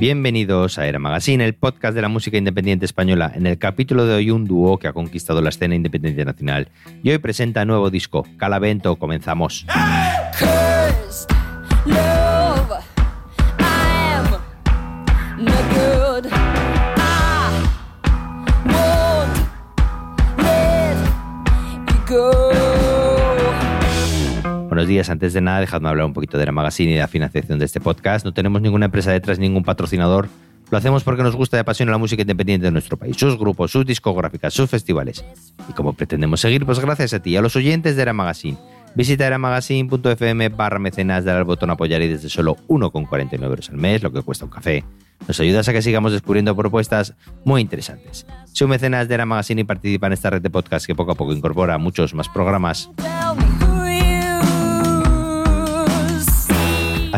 Bienvenidos a Era Magazine, el podcast de la música independiente española. En el capítulo de hoy, un dúo que ha conquistado la escena independiente nacional. Y hoy presenta nuevo disco, Calavento. Comenzamos. Buenos días. Antes de nada, dejadme hablar un poquito de Era Magazine y de la financiación de este podcast. No tenemos ninguna empresa detrás, ningún patrocinador. Lo hacemos porque nos gusta y apasiona la música independiente de nuestro país, sus grupos, sus discográficas, sus festivales. Y como pretendemos seguir, pues gracias a ti, a los oyentes de Era Magazine. Visita eramagazine.fm barra mecenas, dale al botón apoyar y desde solo 1,49 euros al mes, lo que cuesta un café. Nos ayudas a que sigamos descubriendo propuestas muy interesantes. Soy mecenas de Era Magazine y participa en esta red de podcast que poco a poco incorpora muchos más programas.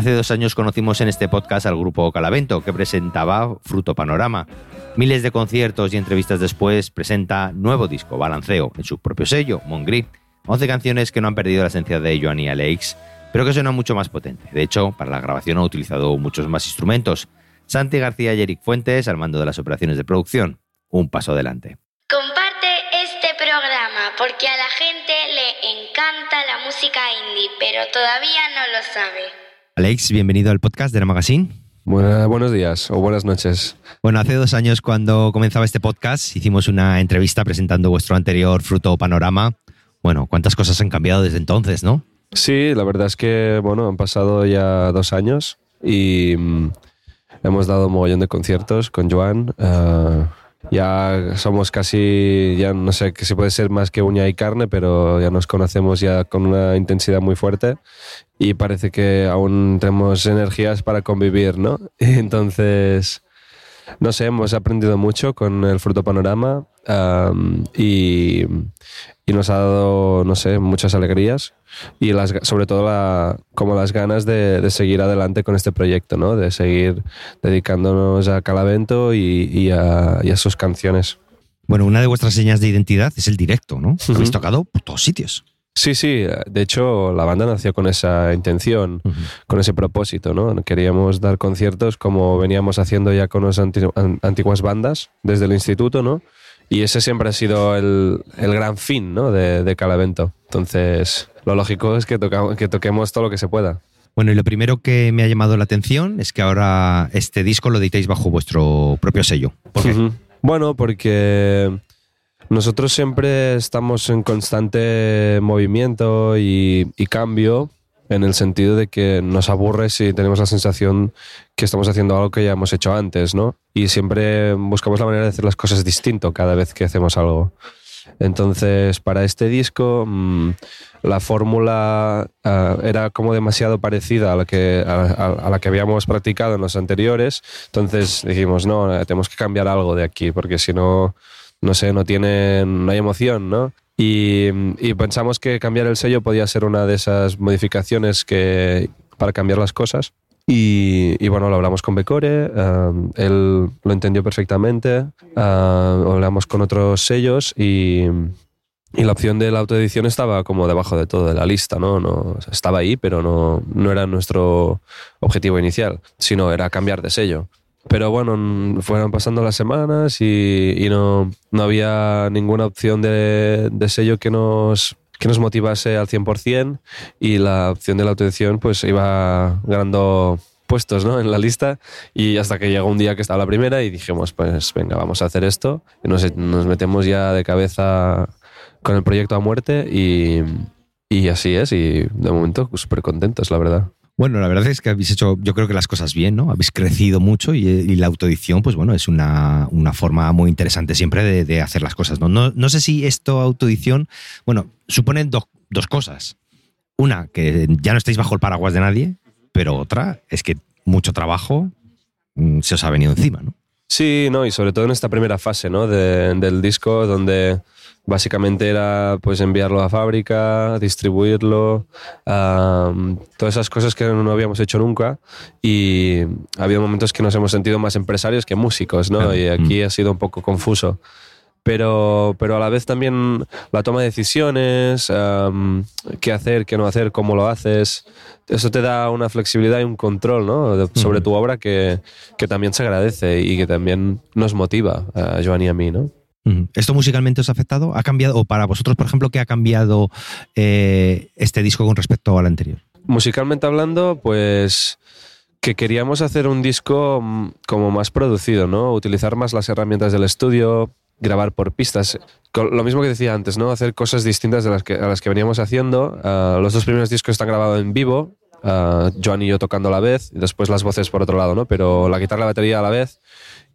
Hace dos años conocimos en este podcast al grupo Calavento, que presentaba Fruto Panorama. Miles de conciertos y entrevistas después presenta nuevo disco, Balanceo, en su propio sello, Mongri. 11 canciones que no han perdido la esencia de Joan y Alex, pero que suenan mucho más potente. De hecho, para la grabación ha utilizado muchos más instrumentos. Santi García y Eric Fuentes al mando de las operaciones de producción. Un paso adelante. Comparte este programa porque a la gente le encanta la música indie, pero todavía no lo sabe. Alex, bienvenido al podcast de la Magazine. Buena- buenos días o buenas noches. Bueno, hace dos años cuando comenzaba este podcast hicimos una entrevista presentando vuestro anterior Fruto Panorama. Bueno, cuántas cosas han cambiado desde entonces, ¿no? Sí, la verdad es que bueno, han pasado ya dos años y mm, hemos dado un mogollón de conciertos con Joan. eh, ya somos casi, ya no sé que si puede ser más que uña y carne, pero ya nos conocemos ya con una intensidad muy fuerte y parece que aún tenemos energías para convivir, ¿no? Entonces, no sé, hemos aprendido mucho con el Fruto Panorama am, y, y nos ha dado, no sé, muchas alegrías y las, sobre todo la, como las ganas de, de seguir adelante con este proyecto, ¿no? De seguir dedicándonos a Calavento y, y a, y a sus canciones. Bueno, una de vuestras señas de identidad es el directo, ¿no? Habéis tocado por todos sitios. Sí, sí, de hecho la banda nació con esa intención, con ese propósito, ¿no? Queríamos dar conciertos como veníamos haciendo ya con las anti- an- antiguas bandas desde el instituto, ¿no? Y ese siempre ha sido el, el gran fin, ¿no? De, de Calavento. Entonces, lo lógico es que, toca- que toquemos todo lo que se pueda. Bueno, y lo primero que me ha llamado la atención es que ahora este disco lo editáis bajo vuestro propio sello. ¿Por qué? Bueno, porque nosotros siempre estamos en constante movimiento y, y cambio en el sentido de que nos aburre si tenemos la sensación que estamos haciendo algo que ya hemos hecho antes, ¿no? Y siempre buscamos la manera de hacer las cosas distinto cada vez que hacemos algo. Entonces, para este disco, mm, la fórmula ah, era como demasiado parecida a la, que, a, la que habíamos practicado en los anteriores. Entonces dijimos, no, tenemos que cambiar algo de aquí, porque si no, no sé, no tiene, no hay emoción, ¿no? Y, y pensamos que cambiar el sello podía ser una de esas modificaciones que, para cambiar las cosas. Y, y bueno, lo hablamos con Becore, um, él lo entendió perfectamente, ah, hablamos con otros sellos y, y la opción de la autoedición estaba como debajo de todo de la lista, ¿no? no estaba ahí, pero no, no era nuestro objetivo inicial, sino era cambiar de sello. Pero bueno, fueron pasando las semanas y, no, no había ninguna opción de, sello que nos, que nos motivase al 100% y la opción de la autoedición pues iba ganando puestos ¿no? en la lista y hasta que llegó un día que estaba la primera y dijimos pues venga vamos a hacer esto y nos, nos metemos ya de cabeza con el proyecto a muerte y, y así es y de momento súper contentos la verdad. Bueno, la verdad es que habéis hecho, yo creo que las cosas bien, ¿no? Habéis crecido mucho y, la autoedición, pues bueno, es una, una forma muy interesante siempre de, hacer las cosas, ¿no? ¿no? Sé si esto, autoedición, bueno, suponen do- dos cosas. Una, que ya no estáis bajo el paraguas de nadie, pero otra es que mucho trabajo mm, se os ha venido encima, ¿no? Sí, no, y sobre todo en esta primera fase ¿no? de- del disco, donde básicamente era pues enviarlo a fábrica, distribuirlo, todas esas cosas que no habíamos hecho nunca. Y ha habido momentos que nos hemos sentido más empresarios que músicos, ¿no? Y aquí ha sido un poco confuso. Pero, pero a la vez también la toma de decisiones, am, qué hacer, qué no hacer, cómo lo haces, eso te da una flexibilidad y un control ¿no? sobre Ujú. tu obra que, que también se agradece y que también nos motiva a Joan y a mí. ¿no? ¿Esto musicalmente os ha afectado? ¿Ha cambiado? O para vosotros, por ejemplo, ¿qué ha cambiado eh, este disco con respecto al anterior? Musicalmente hablando, pues que queríamos hacer un disco mm, como más producido, ¿no? Utilizar más las herramientas del estudio, grabar por pistas. Lo mismo que decía antes, ¿no? Hacer cosas distintas de las que, a las que veníamos haciendo. Ah, los dos primeros discos están grabados en vivo, ah, Joan y yo tocando a la vez, y después las voces por otro lado, ¿no? Pero la guitarra y la batería a la vez.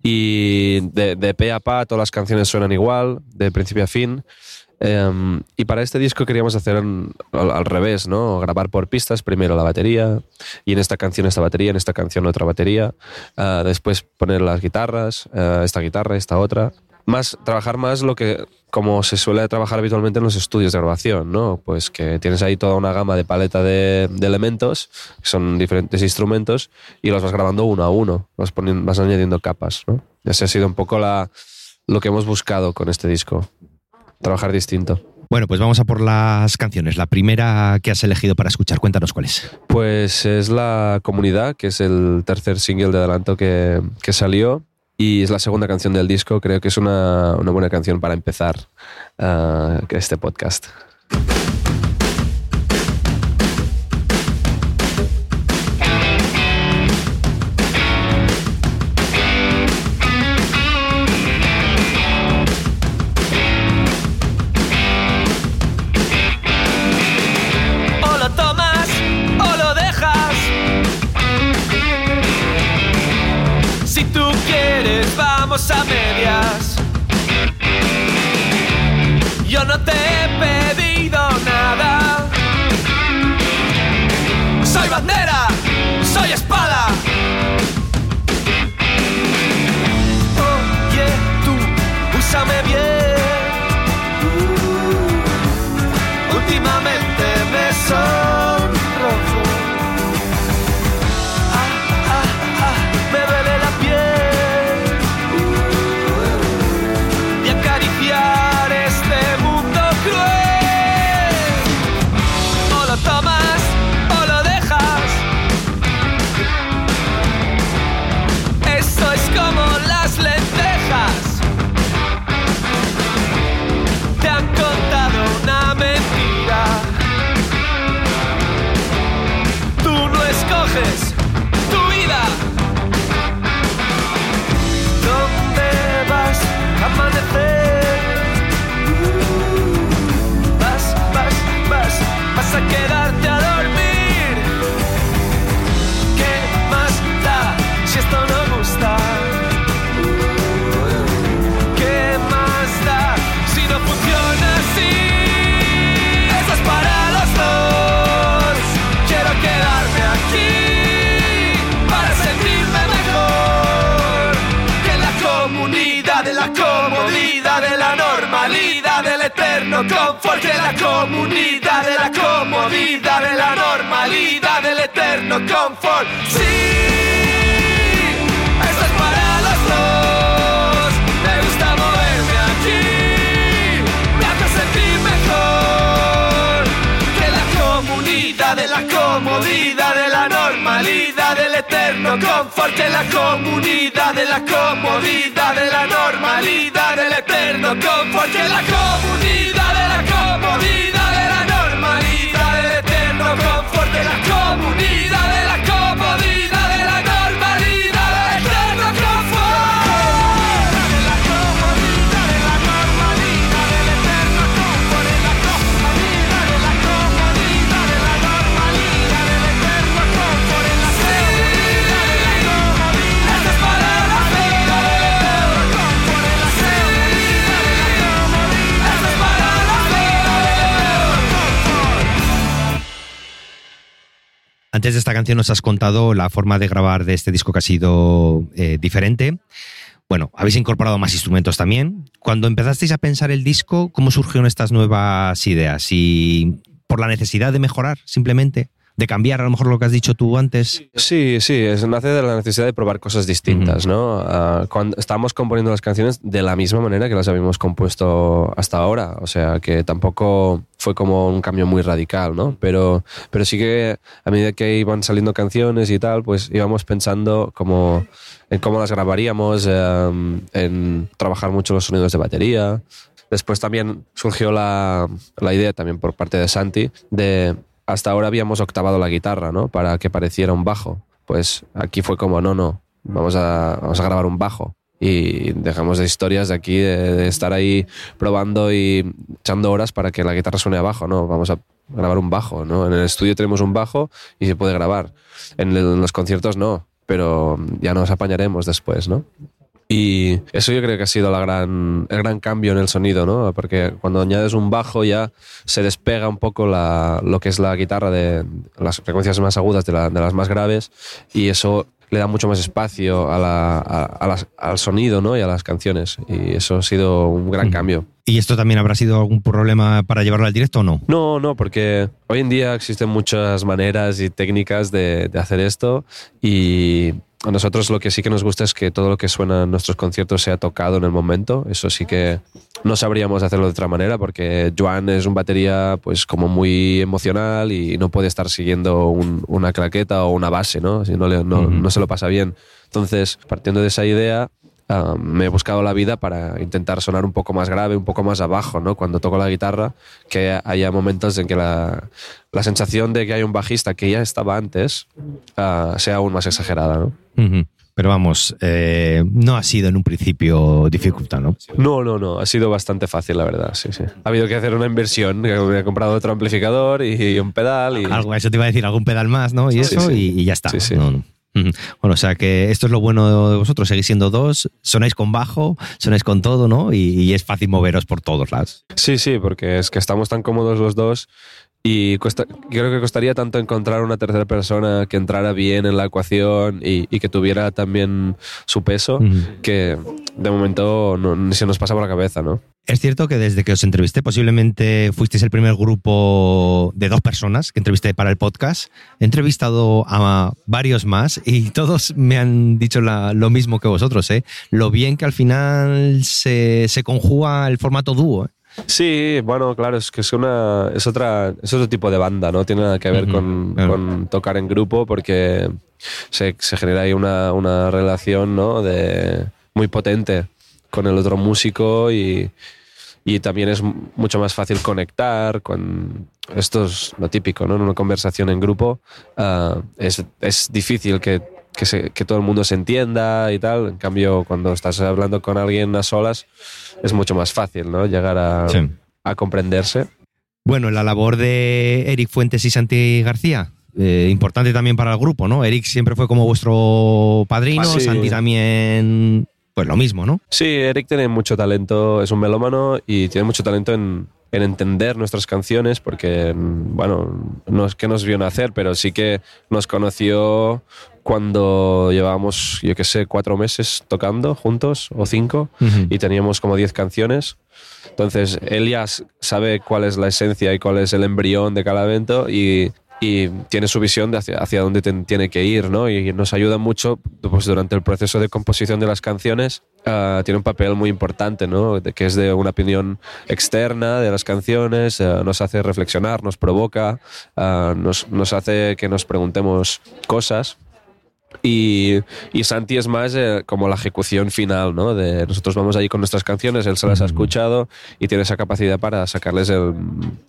Y de, de pe a pa todas las canciones suenan igual, de principio a fin. Em, y para este disco queríamos hacer al, al revés, ¿no? Grabar por pistas, primero la batería, y en esta canción esta batería, en esta canción otra batería, ah, después poner las guitarras, ah, esta guitarra, esta otra. Más, trabajar más lo que, como se suele trabajar habitualmente en los estudios de grabación, ¿no? Pues que tienes ahí toda una gama de paleta de, de elementos, que son diferentes instrumentos, y los vas grabando uno a uno, vas, poniendo, vas añadiendo capas, ¿no? Ese ha sido un poco la, lo que hemos buscado con este disco, trabajar distinto. Bueno, pues vamos a por las canciones. La primera que has elegido para escuchar, cuéntanos cuál es. Pues es La Comunidad, que es el tercer single de adelanto que, que salió y es la segunda canción del disco. Creo que es una, una buena canción para empezar ah, este podcast. Sí. Esto es para los dos. Me gusta moverme aquí. Me hace sentir mejor. Que la comunidad de la comodidad de la normalidad del eterno confort. Que la comunidad de la comodidad de la normalidad del eterno confort. Que la comunidad Antes de esta canción nos has contado la forma de grabar de este disco que ha sido eh, diferente. Bueno, habéis incorporado más instrumentos también. Cuando empezasteis a pensar el disco, ¿cómo surgieron estas nuevas ideas? ¿Y por la necesidad de mejorar simplemente? ¿De cambiar a lo mejor lo que has dicho tú antes? Sí, sí, es, nace de la necesidad de probar cosas distintas, ¿no? Ah, cuando estábamos componiendo las canciones de la misma manera que las habíamos compuesto hasta ahora, o sea que tampoco fue como un cambio muy radical, ¿no? Pero, pero sí que a medida que iban saliendo canciones y tal, pues íbamos pensando como en cómo las grabaríamos, em, en trabajar mucho los sonidos de batería. Después también surgió la, la idea también por parte de Santi de hasta ahora habíamos octavado la guitarra, ¿no? Para que pareciera un bajo. Pues aquí fue como, no, no, vamos a, vamos a grabar un bajo. Y dejamos de historias de aquí, de, estar ahí probando y echando horas para que la guitarra suene a bajo, ¿no? Vamos a grabar un bajo, ¿no? En el estudio tenemos un bajo y se puede grabar. En los conciertos no, pero ya nos apañaremos después, ¿no? Y eso yo creo que ha sido la gran, el gran cambio en el sonido, ¿no? Porque cuando añades un bajo ya se despega un poco la, lo que es la guitarra de las frecuencias más agudas de, la- de las más graves y eso le da mucho más espacio a la- a- a las- al sonido, ¿no? Y a las canciones. Y eso ha sido un gran cambio. ¿Y esto también habrá sido algún problema para llevarlo al directo o no? No, no, porque hoy en día existen muchas maneras y técnicas de, de hacer esto y a nosotros lo que sí que nos gusta es que todo lo que suena en nuestros conciertos sea tocado en el momento. Eso sí que no sabríamos hacerlo de otra manera porque Joan es un batería pues como muy emocional y no puede estar siguiendo un- una claqueta o una base, ¿no? Si no, le- no, no se lo pasa bien. Entonces, partiendo de esa idea, me he buscado la vida para intentar sonar un poco más grave, un poco más abajo, ¿no? Cuando toco la guitarra, que haya momentos en que la, la sensación de que hay un bajista que ya estaba antes ah, sea aún más exagerada, ¿no? Pero vamos, eh, no ha sido en un principio dificultad, ¿no? No, no, no, ha sido bastante fácil, la verdad, sí, sí. Ha habido que hacer una inversión, he comprado otro amplificador y un pedal y... Algo, eso te iba a decir, algún pedal más, ¿no? Y Sí, eso, sí. Y, y ya está. Sí, sí. No, no. Bueno, o sea que esto es lo bueno de vosotros, seguís siendo dos, sonáis con bajo, sonáis con todo, ¿no? Y, y es fácil moveros por todos lados. Sí, sí, porque es que estamos tan cómodos los dos y cuesta- creo que costaría tanto encontrar una tercera persona que entrara bien en la ecuación y, y que tuviera también su peso, que de momento no, ni se nos pasa por la cabeza, ¿no? Es cierto que desde que os entrevisté, posiblemente fuisteis el primer grupo de dos personas que entrevisté para el podcast. He entrevistado a varios más y todos me han dicho la- lo mismo que vosotros, ¿eh? Lo bien que al final se, se conjuga el formato dúo. ¿eh? Sí, bueno, claro, es que es una es otra es otro tipo de banda, no tiene nada que ver con, claro. con tocar en grupo porque se, se genera ahí una, una relación, ¿no? De muy potente con el otro músico y, y también es mucho más fácil conectar con esto es lo típico, ¿no? En una conversación en grupo ah, es, es difícil que, que, se- que todo el mundo se entienda y tal. En cambio, cuando estás hablando con alguien a solas es mucho más fácil, ¿no? Llegar a, Sí. a comprenderse. Bueno, la labor de Eric Fuentes y Santi García. eh, importante también para el grupo, ¿no? Eric siempre fue como vuestro padrino, Ah, sí. Santi también, pues lo mismo, ¿no? Sí, Eric tiene mucho talento, es un melómano y tiene mucho talento en, en entender nuestras canciones porque, mm, bueno, no es que nos vio nacer, pero sí que nos conoció cuando llevábamos, yo qué sé, cuatro meses tocando juntos o cinco y teníamos como 10 canciones. Entonces, él ya sabe cuál es la esencia y cuál es el embrión de cada evento y, y tiene su visión de hacia, dónde tiene que ir, ¿no? Y nos ayuda mucho pues, durante el proceso de composición de las canciones. ah, tiene un papel muy importante, ¿no? Que es de una opinión externa de las canciones, ah, nos hace reflexionar, nos provoca, nos, nos hace que nos preguntemos cosas. Y, y Santi es más eh, como la ejecución final, ¿no? De nosotros vamos allí con nuestras canciones, él se las ha escuchado y tiene esa capacidad para sacarles el-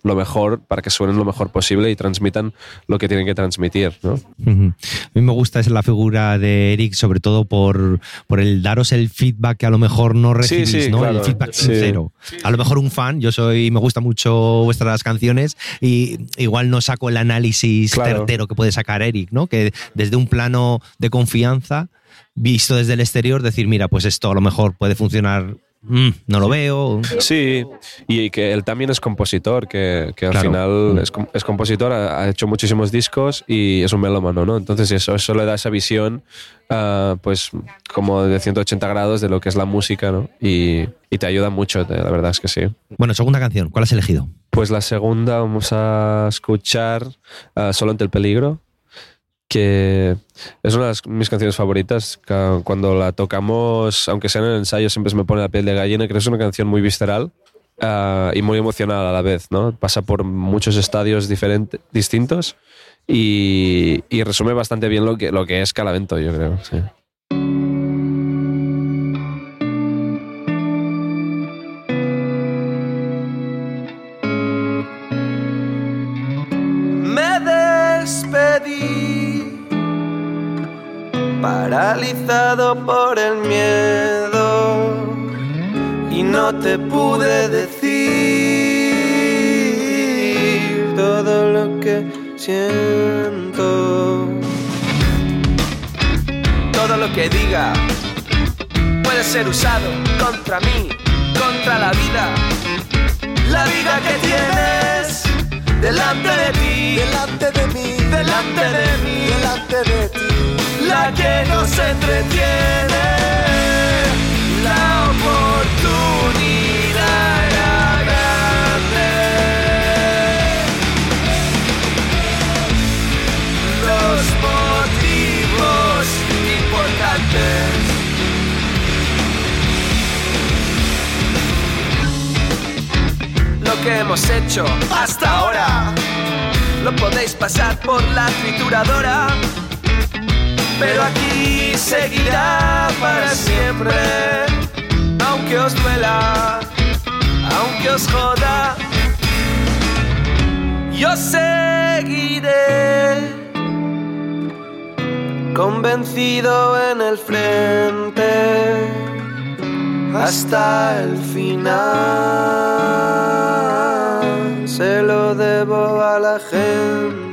lo mejor, para que suenen lo mejor posible y transmitan lo que tienen que transmitir, ¿no? A mí me gusta es la figura de Eric, sobre todo por, por el daros el feedback que a lo mejor no Sí, recibís, sí, ¿no? claro. El feedback Sí. sincero. A lo mejor un fan, yo soy, me gusta mucho vuestras canciones y igual no saco el análisis Claro. certero que puede sacar Eric, ¿no? Que desde un plano de confianza, visto desde el exterior, decir, mira, pues esto a lo mejor puede funcionar mm, no lo veo. Sí, y que él también es compositor, que, que al Claro. final Mm. es, es compositor, ha, ha hecho muchísimos discos y es un melómano, ¿no? Entonces eso, eso le da esa visión, ah, pues como de 180 grados de lo que es la música, ¿no? Y, y te ayuda mucho, la verdad es que sí. Bueno, segunda canción, ¿cuál has elegido? Pues la segunda vamos a escuchar ah, Solo ante el peligro, que es una de mis canciones favoritas. Cuando la tocamos, aunque sea en el ensayo, siempre se me pone la piel de gallina. Creo que es una canción muy visceral ah, y muy emocional a la vez. ¿no? Pasa por muchos estadios diferentes, distintos y, y resume bastante bien lo que, lo que es Calavento, yo creo. sí. Paralizado por el miedo, y no te pude decir todo lo que siento. Todo lo que diga puede ser usado contra mí, contra la vida. La vida que tienes delante de ti, delante de mí, delante de mí, delante de ti, la que nos entretiene, la oportunidad era grande. Los motivos importantes. lo que hemos hecho hasta ahora. Lo podéis pasar por la trituradora, pero aquí seguirá para siempre. Aunque os duela, aunque os joda, yo seguiré convencido en el frente hasta el final. Se lo debo a la gente.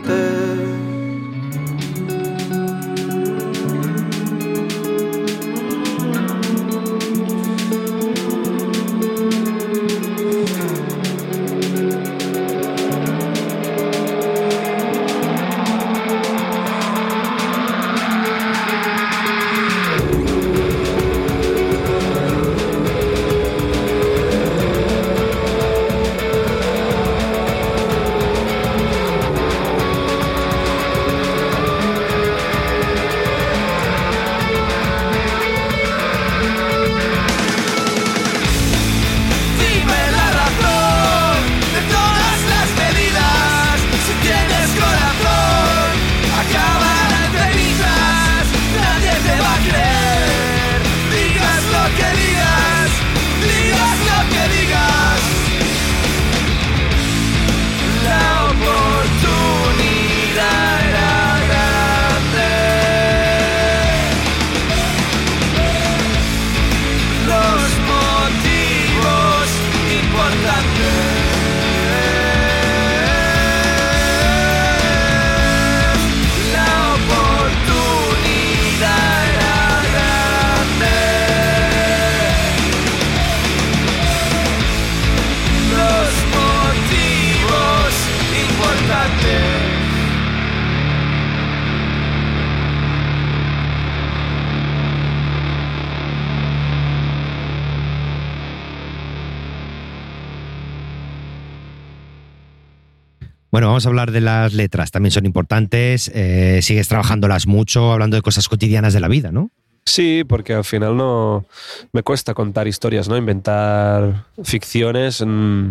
Bueno, vamos a hablar de las letras, también son importantes. eh, sigues trabajándolas mucho, hablando de cosas cotidianas de la vida, ¿no? Sí, porque al final no me cuesta contar historias, ¿no? Inventar ficciones. mm,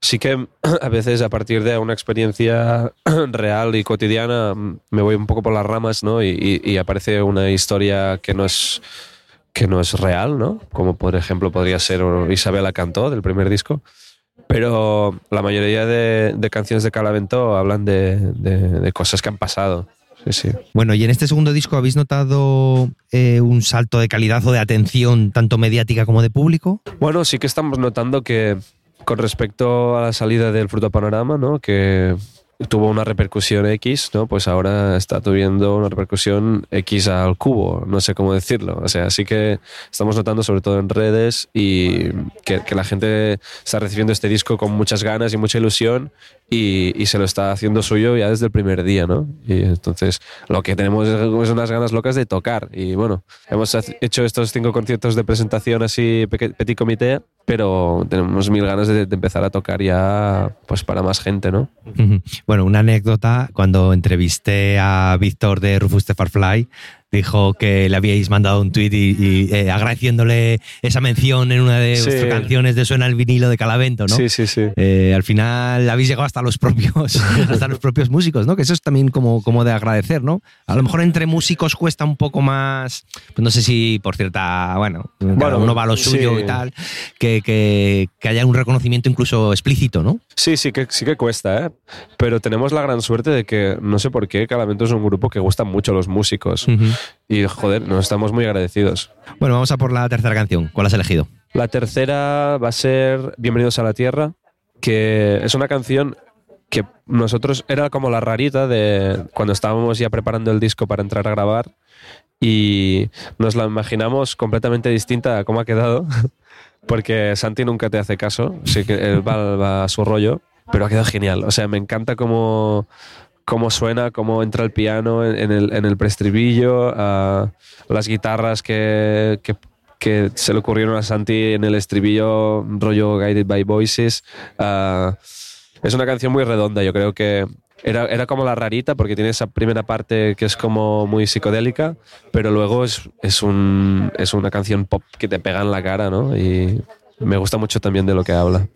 Sí que a veces a partir de una experiencia real y cotidiana mm, me voy un poco por las ramas, ¿no? Y, y- y aparece una historia que no es que no es real, ¿no? Como por ejemplo podría ser Isabela Cantó del primer disco. Pero la mayoría de, de canciones de Calavento hablan de, de- de cosas que han pasado. Sí, sí. Bueno, y en este segundo disco habéis notado eh, un salto de calidad o de atención, tanto mediática como de público. Bueno, sí que estamos notando que con respecto a la salida del Fruto Panorama, ¿no? que, tuvo una repercusión X, ¿no? Pues ahora está tuviendo una repercusión X al cubo, no sé cómo decirlo. O sea, sí que estamos notando, sobre todo en redes, y que, que la gente está recibiendo este disco con muchas ganas y mucha ilusión y, y se lo está haciendo suyo ya desde el primer día, ¿no? Y entonces lo que tenemos es unas ganas locas de tocar. Y bueno, hemos hecho estos cinco conciertos de presentación así, petit comité, pero tenemos mil ganas de, de empezar a tocar ya pues para más gente, ¿no? Bueno, una anécdota, cuando entrevisté a Víctor de Rufus the Farfly, dijo que le habíais mandado un tuit y, y, eh, agradeciéndole esa mención en una de Sí. vuestras canciones de Suena el vinilo de Calavento, ¿no? Sí, sí, sí. Eh, al final habéis llegado hasta los propios hasta los propios músicos, ¿no? Que eso es también como, como de agradecer, ¿no? A lo mejor entre músicos cuesta un poco más, pues no sé si por cierta, bueno, cada Bueno, uno va a lo sí. suyo y tal, que, que, que haya un reconocimiento incluso explícito, ¿no? Sí, sí que, sí que cuesta, ¿eh? Pero tenemos la gran suerte de que, no sé por qué, Calamento es un grupo que gustan mucho a los músicos. Y, joder, nos estamos muy agradecidos. Bueno, vamos a por la tercera canción. ¿Cuál has elegido? La tercera va a ser Bienvenidos a la Tierra, que es una canción que nosotros era como la rarita de cuando estábamos ya preparando el disco para entrar a grabar y nos la imaginamos completamente distinta a cómo ha quedado, porque Santi nunca te hace caso, sí que él va, va a su rollo, pero ha quedado genial. O sea, me encanta cómo, cómo suena, cómo entra el piano en, el, en ah, las guitarras que, se le ocurrieron a Santi en el estribillo, rollo Guided by Voices. es una canción muy redonda, yo creo que era, era como la rarita porque tiene esa primera parte que es como muy psicodélica, pero luego es, es, un, es una canción pop que te pega en la cara, ¿no? Y me gusta mucho también de lo que habla.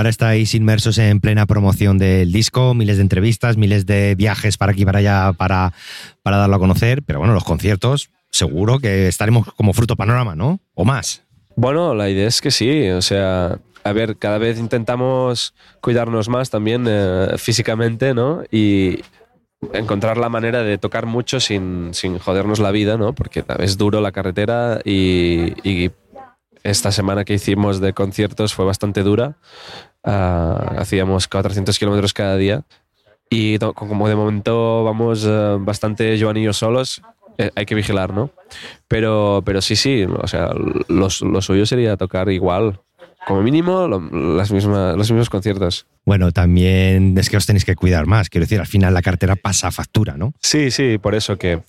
Ahora estáis inmersos en plena promoción del disco, miles de entrevistas, miles de viajes para aquí y para allá para, para darlo a conocer, pero bueno, los conciertos seguro que estaremos como fruto panorama, ¿no? O más. Bueno, la idea es que sí, o sea, a ver, cada vez intentamos cuidarnos más también eh, físicamente, ¿no? Y encontrar la manera de tocar mucho sin, sin jodernos la vida, ¿no? Porque es duro la carretera y, y esta semana que hicimos de conciertos fue bastante dura. Ah, hacíamos 400 kilómetros cada día y como de momento vamos eh, bastante Joan y yo solos, eh, hay que vigilar, ¿no? Pero, pero sí, sí, o sea, lo, lo suyo sería tocar igual. Como mínimo lo- las mismas, los mismos conciertos. Bueno, también es que os tenéis que cuidar más. Quiero decir, al final la cartera pasa factura, ¿no? Sí, sí, por eso que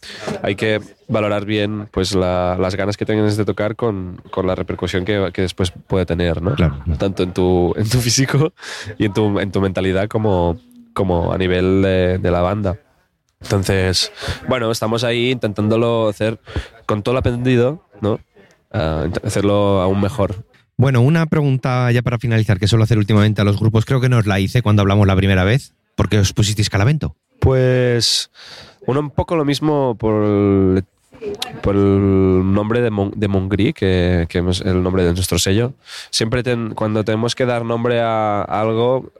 hay que valorar bien pues la- las ganas que tengas de tocar con, con la repercusión que, que después puede tener, ¿no? Claro. Tanto en tu, en tu físico y en tu, en tu mentalidad como, como a nivel de, de la banda. Entonces, bueno, estamos ahí intentándolo hacer con todo lo aprendido, ¿no? Ah, hacerlo aún mejor. Bueno, una pregunta ya para finalizar que suelo hacer últimamente a los grupos. Creo que no os la hice cuando hablamos la primera vez. ¿Por qué os pusisteis calavento? Pues uno un poco lo mismo por el, nombre de, Mon- de Mongri, que, es el nombre de nuestro sello. Siempre ten- cuando tenemos que dar nombre a algo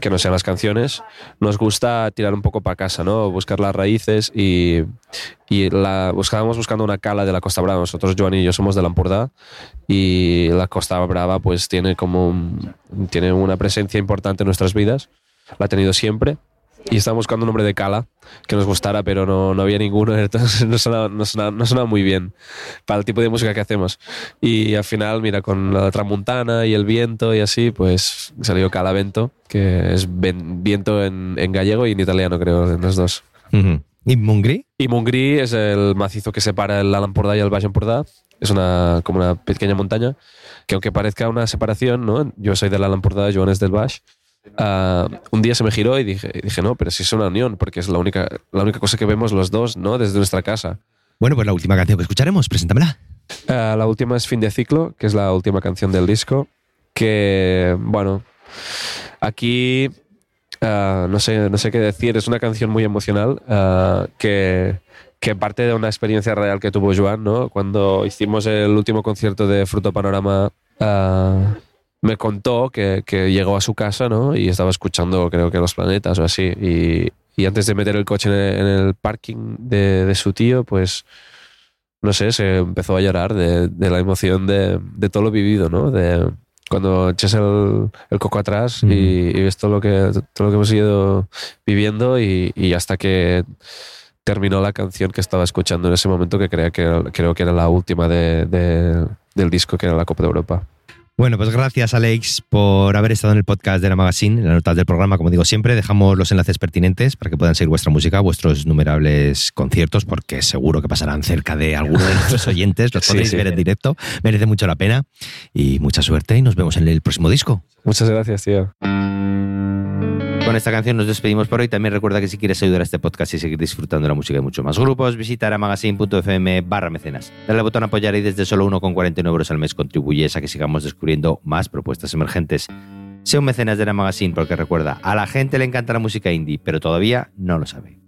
que no sean las canciones, nos gusta tirar un poco para casa, ¿no? Buscar las raíces y, y la, buscábamos buscando una cala de la Costa Brava. Nosotros, Joan y yo, somos de Lampurdá y la Costa Brava pues tiene como tiene una presencia importante en nuestras vidas. La ha tenido siempre y estábamos buscando un nombre de cala que nos gustara, pero no, no había ninguno, entonces no sonaba, no, sonaba, no sonaba muy bien para el tipo de música que hacemos. Y al final, mira, con la tramuntana y el viento y así, pues salió calavento, que es viento en, en gallego y en italiano, creo, en los dos. Ujú. ¿Y Mungri? Y Mungri es el macizo que separa el Alt Empordà y el Baix Empordà. Es una, como una pequeña montaña que aunque parezca una separación, ¿no? yo soy del Alt Empordà, Joan es del Baix, ah, un día se me giró y dije, dije, no, pero si es una unión, porque es la única, la única cosa que vemos los dos ¿no? desde nuestra casa. Bueno, pues la última canción que escucharemos, preséntamela. Ah, la última es Fin de Ciclo, que es la última canción del disco, que, bueno, aquí ah, no, sé, no sé qué decir, es una canción muy emocional que, que parte de una experiencia real que tuvo Joan, ¿no? Cuando hicimos el último concierto de Fruto Panorama, me contó que, que llegó a su casa, ¿no? Y estaba escuchando, creo que Los Planetas o así, y, y antes de meter el coche en el, en el parking de, de su tío, pues no sé, se empezó a llorar de, de la emoción de, de todo lo vivido, ¿no? De cuando echas el, el coco atrás y, y ves todo lo que, todo lo que hemos ido viviendo y, y hasta que terminó la canción que estaba escuchando en ese momento, que, creía que era- creo que era la última de- de- del disco, que era la Copa de Europa. Bueno, pues gracias Alex por haber estado en el podcast de la Magazine, en las notas del programa, como digo siempre, dejamos los enlaces pertinentes para que puedan seguir vuestra música, vuestros innumerables conciertos, porque seguro que pasarán cerca de alguno de nuestros oyentes, los podéis sí. ver en directo, merece mucho la pena y mucha suerte y nos vemos en el próximo disco. Muchas gracias, tío. Con esta canción nos despedimos por hoy. También recuerda que si quieres ayudar a este podcast y seguir disfrutando de la música de muchos más grupos, visita aramagazine.fm barra mecenas. Dale al botón apoyar y desde solo 1,49 euros al mes contribuyes a que sigamos descubriendo más propuestas emergentes. Sea un mecenas de la porque recuerda, a la gente le encanta la música indie, pero todavía no lo sabe.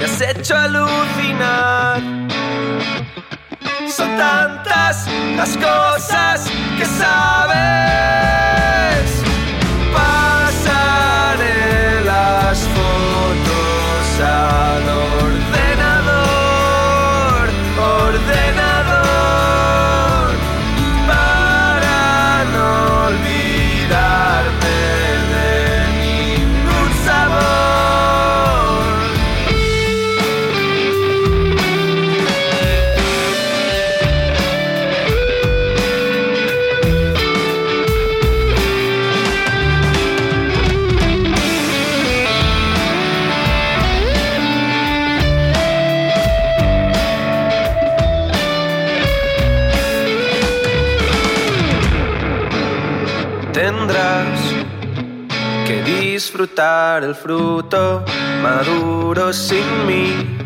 Me has hecho alucinar. Son tantas las cosas que sabes. El fruto maduro sin mí.